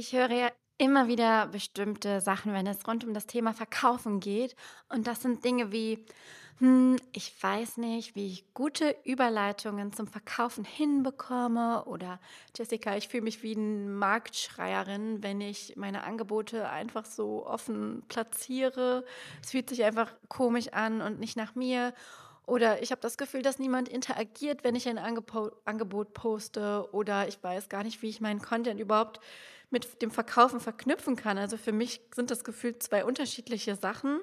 Ich höre ja immer wieder bestimmte Sachen, wenn es rund um das Thema Verkaufen geht. Und das sind Dinge wie, hm, ich weiß nicht, wie ich gute Überleitungen zum Verkaufen hinbekomme. Oder Jessica, ich fühle mich wie eine Marktschreierin, wenn ich meine Angebote einfach so offen platziere. Es fühlt sich einfach komisch an und nicht nach mir. Oder ich habe das Gefühl, dass niemand interagiert, wenn ich ein Angebot poste. Oder ich weiß gar nicht, wie ich meinen Content überhaupt mit dem Verkaufen verknüpfen kann. Also für mich sind das gefühlt zwei unterschiedliche Sachen.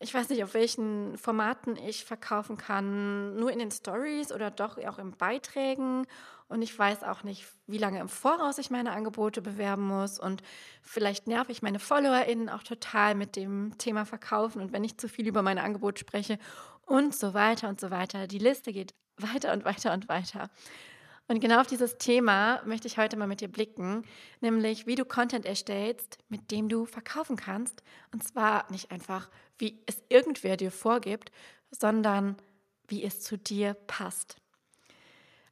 Ich weiß nicht, auf welchen Formaten ich verkaufen kann, nur in den Stories oder doch auch in Beiträgen. Und ich weiß auch nicht, wie lange im Voraus ich meine Angebote bewerben muss. Und vielleicht nerv ich meine FollowerInnen auch total mit dem Thema Verkaufen. Und wenn ich zu viel über mein Angebot spreche und so weiter und so weiter. Die Liste geht weiter und weiter und weiter. Und genau auf dieses Thema möchte ich heute mal mit dir blicken, nämlich wie du Content erstellst, mit dem du verkaufen kannst. Und zwar nicht einfach, wie es irgendwer dir vorgibt, sondern wie es zu dir passt.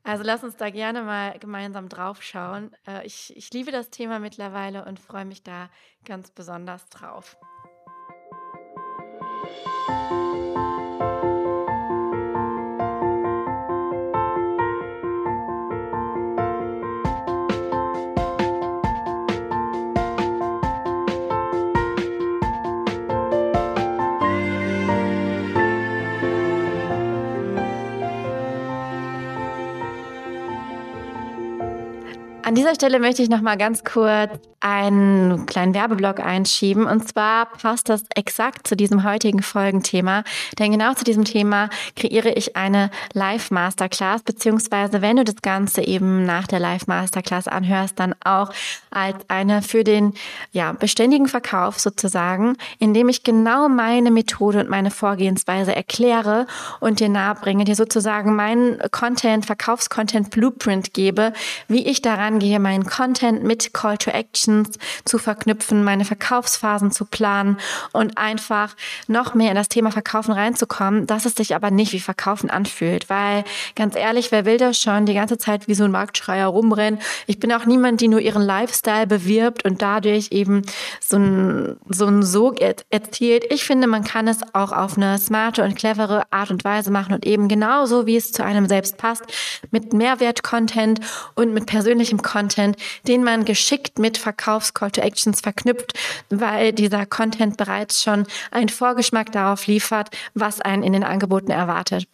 Also lass uns da gerne mal gemeinsam drauf schauen. Äh, ich, ich liebe das Thema mittlerweile und freue mich da ganz besonders drauf. An dieser Stelle möchte ich noch mal ganz kurz einen kleinen Werbeblock einschieben. Und zwar passt das exakt zu diesem heutigen Folgenthema. Denn genau zu diesem Thema kreiere ich eine Live-Masterclass, beziehungsweise wenn du das Ganze eben nach der Live-Masterclass anhörst, dann auch als eine für den ja, beständigen Verkauf sozusagen, indem ich genau meine Methode und meine Vorgehensweise erkläre und dir nahebringe, dir sozusagen meinen Content, Verkaufscontent Blueprint gebe, wie ich daran angehe, meinen Content mit Call to Actions zu verknüpfen, meine Verkaufsphasen zu planen und einfach noch mehr in das Thema Verkaufen reinzukommen, dass es sich aber nicht wie Verkaufen anfühlt. Weil ganz ehrlich, wer will das schon die ganze Zeit wie so ein Marktschreier rumrennen? Ich bin auch niemand, die nur ihren Lifestyle bewirbt und dadurch eben so ein, so ein Sog erzielt. Ich finde, man kann es auch auf eine smarte und clevere Art und Weise machen und eben genauso, wie es zu einem selbst passt, mit Mehrwert-Content und mit persönlichem Content, den man geschickt mit Verkaufs-Call to Actions verknüpft, weil dieser Content bereits schon einen Vorgeschmack darauf liefert, was einen in den Angeboten erwartet.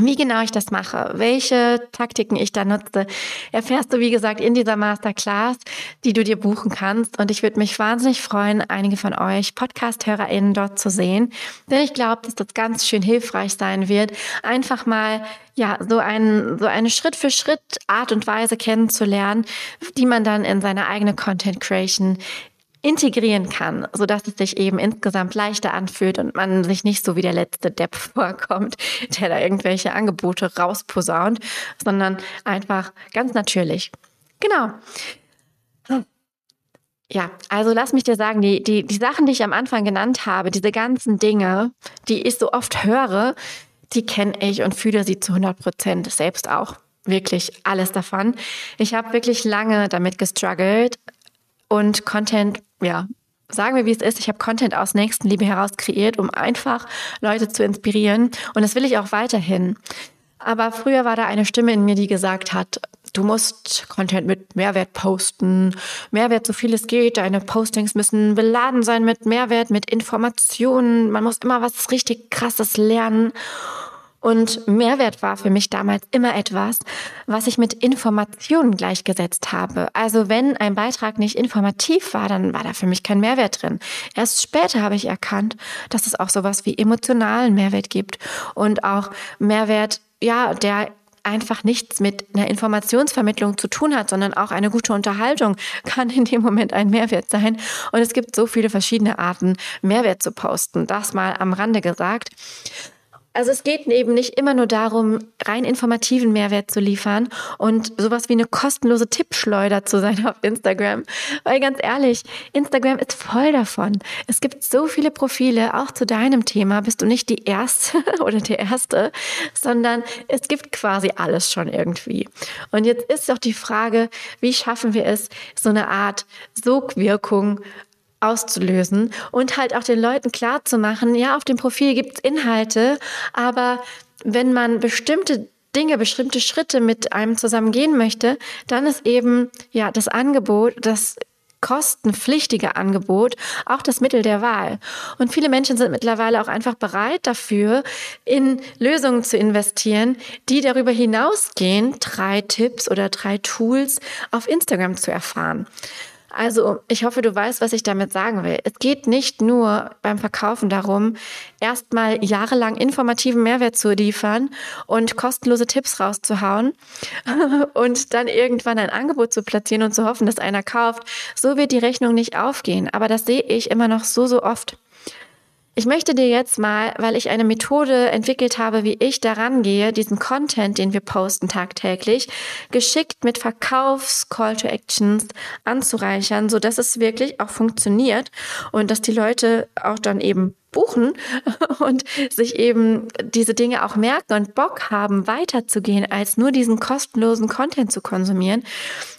Wie genau ich das mache, welche Taktiken ich da nutze, erfährst du, wie gesagt, in dieser Masterclass, die du dir buchen kannst. Und ich würde mich wahnsinnig freuen, einige von euch Podcast-HörerInnen dort zu sehen. Denn ich glaube, dass das ganz schön hilfreich sein wird, einfach mal, ja, so, ein, so eine Schritt für Schritt Art und Weise kennenzulernen, die man dann in seine eigene Content Creation integrieren kann, so dass es sich eben insgesamt leichter anfühlt und man sich nicht so wie der letzte Depp vorkommt, der da irgendwelche Angebote rausposaunt, sondern einfach ganz natürlich. Genau. Ja, also lass mich dir sagen, die, die, die Sachen, die ich am Anfang genannt habe, diese ganzen Dinge, die ich so oft höre, die kenne ich und fühle sie zu 100 Prozent selbst auch. Wirklich alles davon. Ich habe wirklich lange damit gestruggelt, und Content, ja, sagen wir, wie es ist. Ich habe Content aus Nächstenliebe heraus kreiert, um einfach Leute zu inspirieren. Und das will ich auch weiterhin. Aber früher war da eine Stimme in mir, die gesagt hat, du musst Content mit Mehrwert posten. Mehrwert, so viel es geht. Deine Postings müssen beladen sein mit Mehrwert, mit Informationen. Man muss immer was richtig Krasses lernen. Und Mehrwert war für mich damals immer etwas, was ich mit Informationen gleichgesetzt habe. Also wenn ein Beitrag nicht informativ war, dann war da für mich kein Mehrwert drin. Erst später habe ich erkannt, dass es auch sowas wie emotionalen Mehrwert gibt und auch Mehrwert, ja, der einfach nichts mit einer Informationsvermittlung zu tun hat, sondern auch eine gute Unterhaltung kann in dem Moment ein Mehrwert sein. Und es gibt so viele verschiedene Arten, Mehrwert zu posten. Das mal am Rande gesagt. Also es geht eben nicht immer nur darum, rein informativen Mehrwert zu liefern und sowas wie eine kostenlose Tippschleuder zu sein auf Instagram. Weil ganz ehrlich, Instagram ist voll davon. Es gibt so viele Profile, auch zu deinem Thema bist du nicht die Erste oder der Erste, sondern es gibt quasi alles schon irgendwie. Und jetzt ist doch die Frage, wie schaffen wir es, so eine Art Sogwirkung auszulösen und halt auch den Leuten klar zu machen, ja, auf dem Profil gibt es Inhalte, aber wenn man bestimmte Dinge, bestimmte Schritte mit einem zusammen gehen möchte, dann ist eben ja das Angebot, das kostenpflichtige Angebot auch das Mittel der Wahl. Und viele Menschen sind mittlerweile auch einfach bereit dafür, in Lösungen zu investieren, die darüber hinausgehen, drei Tipps oder drei Tools auf Instagram zu erfahren. Also, ich hoffe, du weißt, was ich damit sagen will. Es geht nicht nur beim Verkaufen darum, erstmal jahrelang informativen Mehrwert zu liefern und kostenlose Tipps rauszuhauen und dann irgendwann ein Angebot zu platzieren und zu hoffen, dass einer kauft. So wird die Rechnung nicht aufgehen. Aber das sehe ich immer noch so, so oft. Ich möchte dir jetzt mal, weil ich eine Methode entwickelt habe, wie ich daran gehe, diesen Content, den wir posten tagtäglich, geschickt mit Verkaufs-Call to Actions anzureichern, so dass es wirklich auch funktioniert und dass die Leute auch dann eben buchen und sich eben diese Dinge auch merken und Bock haben, weiterzugehen, als nur diesen kostenlosen Content zu konsumieren.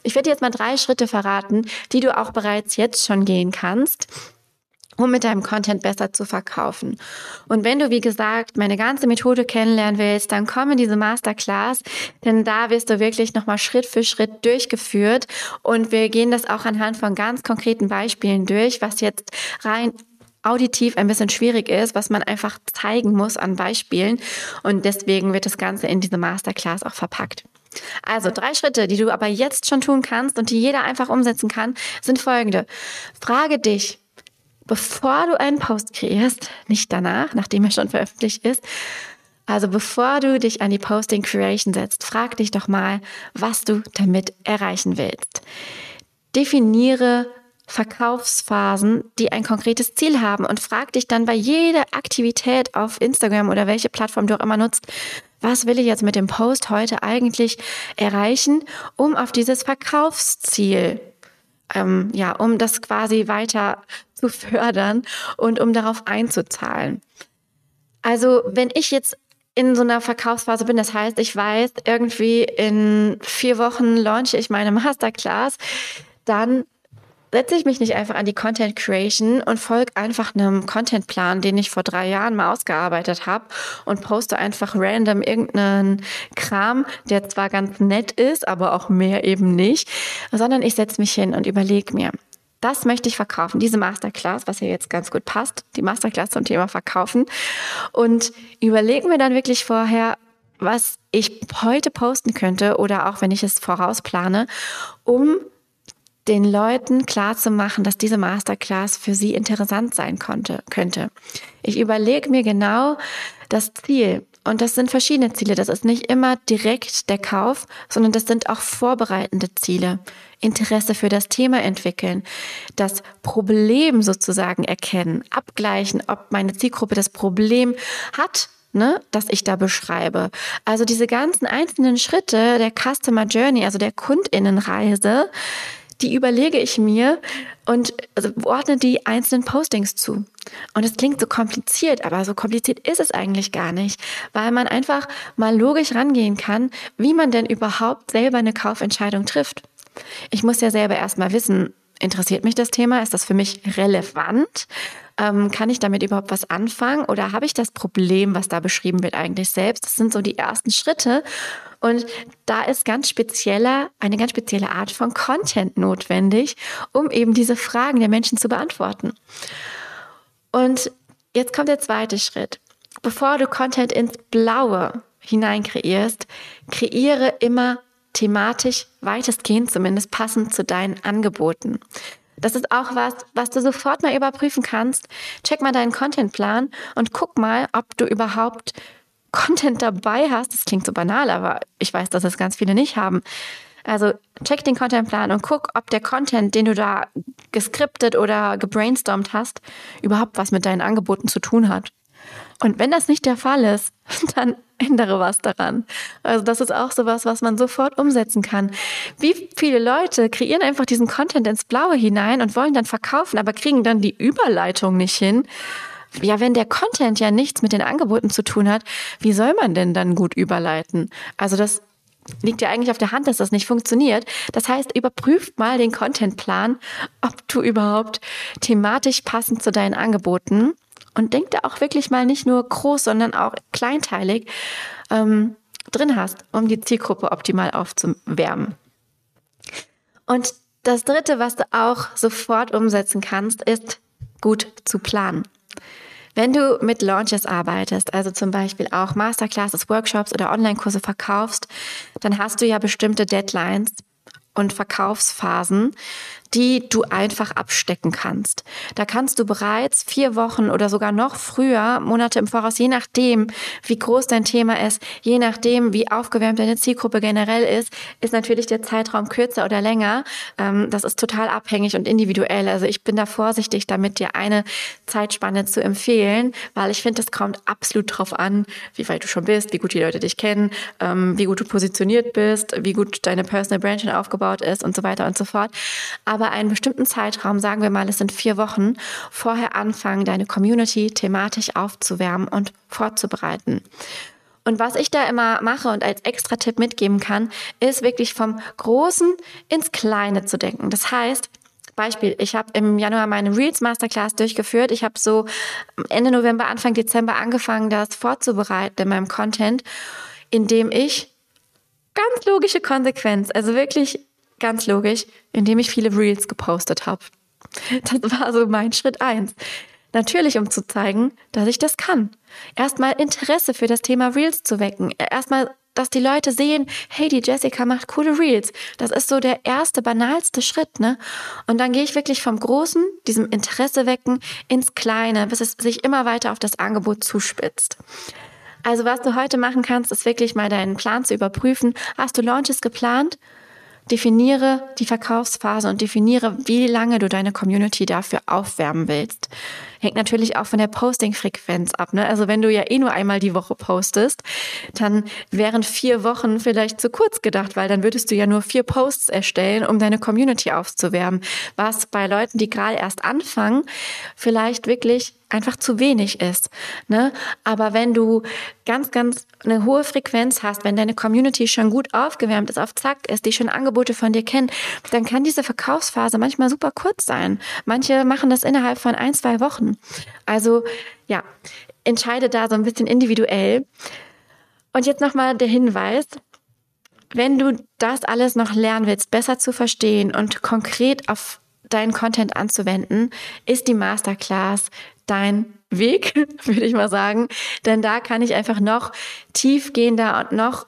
Ich werde jetzt mal drei Schritte verraten, die du auch bereits jetzt schon gehen kannst um mit deinem Content besser zu verkaufen. Und wenn du, wie gesagt, meine ganze Methode kennenlernen willst, dann komm in diese Masterclass, denn da wirst du wirklich nochmal Schritt für Schritt durchgeführt und wir gehen das auch anhand von ganz konkreten Beispielen durch, was jetzt rein auditiv ein bisschen schwierig ist, was man einfach zeigen muss an Beispielen und deswegen wird das Ganze in diese Masterclass auch verpackt. Also drei Schritte, die du aber jetzt schon tun kannst und die jeder einfach umsetzen kann, sind folgende. Frage dich, bevor du einen Post kreierst, nicht danach, nachdem er schon veröffentlicht ist, also bevor du dich an die Posting Creation setzt, frag dich doch mal, was du damit erreichen willst. Definiere Verkaufsphasen, die ein konkretes Ziel haben und frag dich dann bei jeder Aktivität auf Instagram oder welche Plattform du auch immer nutzt, was will ich jetzt mit dem Post heute eigentlich erreichen, um auf dieses Verkaufsziel, ähm, ja, um das quasi weiter zu fördern und um darauf einzuzahlen. Also wenn ich jetzt in so einer Verkaufsphase bin, das heißt, ich weiß, irgendwie in vier Wochen launche ich meine Masterclass, dann setze ich mich nicht einfach an die Content Creation und folge einfach einem Contentplan, den ich vor drei Jahren mal ausgearbeitet habe und poste einfach random irgendeinen Kram, der zwar ganz nett ist, aber auch mehr eben nicht, sondern ich setze mich hin und überlege mir, das möchte ich verkaufen, diese Masterclass, was ja jetzt ganz gut passt, die Masterclass zum Thema Verkaufen. Und überlegen mir dann wirklich vorher, was ich heute posten könnte oder auch wenn ich es vorausplane, um den Leuten klarzumachen, dass diese Masterclass für sie interessant sein konnte, könnte. Ich überlege mir genau das Ziel. Und das sind verschiedene Ziele. Das ist nicht immer direkt der Kauf, sondern das sind auch vorbereitende Ziele. Interesse für das Thema entwickeln, das Problem sozusagen erkennen, abgleichen, ob meine Zielgruppe das Problem hat ne, das ich da beschreibe. Also diese ganzen einzelnen Schritte der Customer Journey, also der Kundinnenreise, die überlege ich mir und also ordne die einzelnen Postings zu. Und es klingt so kompliziert, aber so kompliziert ist es eigentlich gar nicht, weil man einfach mal logisch rangehen kann, wie man denn überhaupt selber eine Kaufentscheidung trifft. Ich muss ja selber erstmal wissen, interessiert mich das Thema? Ist das für mich relevant? Ähm, kann ich damit überhaupt was anfangen? Oder habe ich das Problem, was da beschrieben wird, eigentlich selbst? Das sind so die ersten Schritte. Und da ist ganz spezieller, eine ganz spezielle Art von Content notwendig, um eben diese Fragen der Menschen zu beantworten. Und jetzt kommt der zweite Schritt. Bevor du Content ins Blaue hinein kreierst, kreiere immer thematisch weitestgehend zumindest passend zu deinen Angeboten. Das ist auch was, was du sofort mal überprüfen kannst. Check mal deinen Contentplan und guck mal, ob du überhaupt Content dabei hast, das klingt so banal, aber ich weiß, dass es ganz viele nicht haben. Also check den Contentplan und guck, ob der Content, den du da geskriptet oder gebrainstormt hast, überhaupt was mit deinen Angeboten zu tun hat. Und wenn das nicht der Fall ist, dann ändere was daran. Also das ist auch sowas, was man sofort umsetzen kann. Wie viele Leute kreieren einfach diesen Content ins Blaue hinein und wollen dann verkaufen, aber kriegen dann die Überleitung nicht hin? Ja, wenn der Content ja nichts mit den Angeboten zu tun hat, wie soll man denn dann gut überleiten? Also das liegt ja eigentlich auf der Hand, dass das nicht funktioniert. Das heißt, überprüft mal den Contentplan, ob du überhaupt thematisch passend zu deinen Angeboten und denk da auch wirklich mal nicht nur groß, sondern auch kleinteilig ähm, drin hast, um die Zielgruppe optimal aufzuwärmen. Und das Dritte, was du auch sofort umsetzen kannst, ist gut zu planen. Wenn du mit Launches arbeitest, also zum Beispiel auch Masterclasses, Workshops oder Online-Kurse verkaufst, dann hast du ja bestimmte Deadlines und Verkaufsphasen, die du einfach abstecken kannst. Da kannst du bereits vier Wochen oder sogar noch früher, Monate im Voraus, je nachdem, wie groß dein Thema ist, je nachdem, wie aufgewärmt deine Zielgruppe generell ist, ist natürlich der Zeitraum kürzer oder länger. Ähm, das ist total abhängig und individuell. Also ich bin da vorsichtig damit, dir eine Zeitspanne zu empfehlen, weil ich finde, es kommt absolut drauf an, wie weit du schon bist, wie gut die Leute dich kennen, ähm, wie gut du positioniert bist, wie gut deine Personal Branding aufgebaut ist und so weiter und so fort. Aber über einen bestimmten Zeitraum, sagen wir mal, es sind vier Wochen, vorher anfangen, deine Community thematisch aufzuwärmen und vorzubereiten. Und was ich da immer mache und als extra Tipp mitgeben kann, ist wirklich vom Großen ins Kleine zu denken. Das heißt, Beispiel, ich habe im Januar meine Reels Masterclass durchgeführt. Ich habe so Ende November, Anfang Dezember angefangen, das vorzubereiten in meinem Content, indem ich ganz logische Konsequenz, also wirklich Ganz logisch, indem ich viele Reels gepostet habe. Das war so mein Schritt eins. Natürlich, um zu zeigen, dass ich das kann. Erstmal Interesse für das Thema Reels zu wecken. Erstmal, dass die Leute sehen, hey, die Jessica macht coole Reels. Das ist so der erste, banalste Schritt, ne? Und dann gehe ich wirklich vom Großen, diesem Interesse wecken, ins Kleine, bis es sich immer weiter auf das Angebot zuspitzt. Also was du heute machen kannst, ist wirklich mal deinen Plan zu überprüfen. Hast du Launches geplant? Definiere die Verkaufsphase und definiere, wie lange du deine Community dafür aufwärmen willst. Hängt natürlich auch von der Posting-Frequenz ab. Ne? Also wenn du ja eh nur einmal die Woche postest, dann wären vier Wochen vielleicht zu kurz gedacht, weil dann würdest du ja nur vier Posts erstellen, um deine Community aufzuwärmen. Was bei Leuten, die gerade erst anfangen, vielleicht wirklich einfach zu wenig ist. Ne? Aber wenn du ganz, ganz eine hohe Frequenz hast, wenn deine Community schon gut aufgewärmt ist, auf Zack ist, die schon Angebote von dir kennen, dann kann diese Verkaufsphase manchmal super kurz sein. Manche machen das innerhalb von ein, zwei Wochen. Also ja, entscheide da so ein bisschen individuell. Und jetzt nochmal der Hinweis, wenn du das alles noch lernen willst, besser zu verstehen und konkret auf deinen Content anzuwenden, ist die Masterclass dein Weg, würde ich mal sagen. Denn da kann ich einfach noch tiefgehender und noch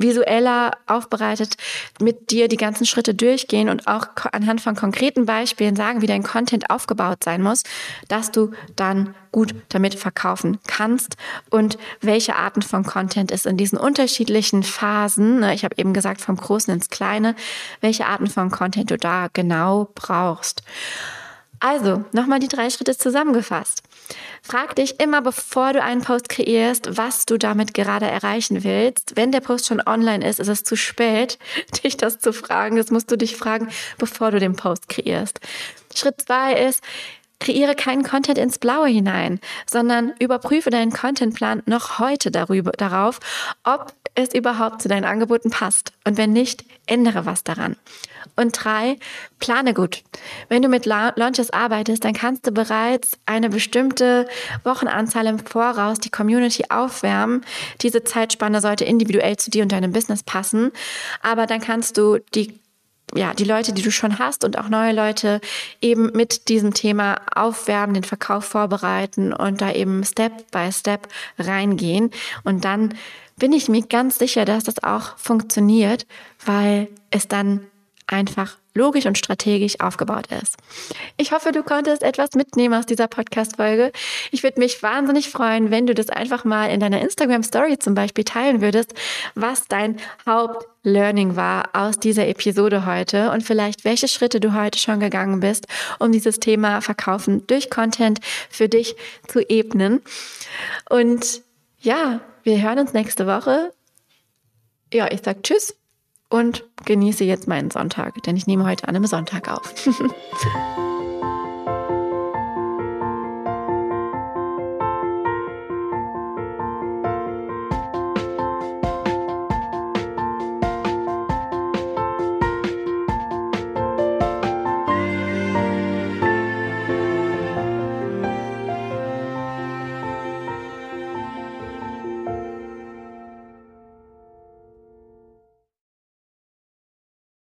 visueller aufbereitet mit dir die ganzen Schritte durchgehen und auch anhand von konkreten Beispielen sagen, wie dein Content aufgebaut sein muss, dass du dann gut damit verkaufen kannst und welche Arten von Content es in diesen unterschiedlichen Phasen, ne, ich habe eben gesagt vom Großen ins Kleine, welche Arten von Content du da genau brauchst. Also, nochmal die drei Schritte zusammengefasst. Frag dich immer, bevor du einen Post kreierst, was du damit gerade erreichen willst. Wenn der Post schon online ist, ist es zu spät, dich das zu fragen. Das musst du dich fragen, bevor du den Post kreierst. Schritt zwei ist, Kreiere keinen Content ins Blaue hinein, sondern überprüfe deinen Contentplan noch heute darüber, darauf, ob es überhaupt zu deinen Angeboten passt. Und wenn nicht, ändere was daran. Und drei, plane gut. Wenn du mit Launches arbeitest, dann kannst du bereits eine bestimmte Wochenanzahl im Voraus die Community aufwärmen. Diese Zeitspanne sollte individuell zu dir und deinem Business passen. Aber dann kannst du die ja, die Leute, die du schon hast und auch neue Leute eben mit diesem Thema aufwärmen, den Verkauf vorbereiten und da eben Step by Step reingehen. Und dann bin ich mir ganz sicher, dass das auch funktioniert, weil es dann einfach logisch und strategisch aufgebaut ist. Ich hoffe, du konntest etwas mitnehmen aus dieser Podcast-Folge. Ich würde mich wahnsinnig freuen, wenn du das einfach mal in deiner Instagram-Story zum Beispiel teilen würdest, was dein Hauptlearning war aus dieser Episode heute und vielleicht welche Schritte du heute schon gegangen bist, um dieses Thema Verkaufen durch Content für dich zu ebnen. Und ja, wir hören uns nächste Woche. Ja, ich sag Tschüss und genieße jetzt meinen Sonntag, denn ich nehme heute an einem Sonntag auf.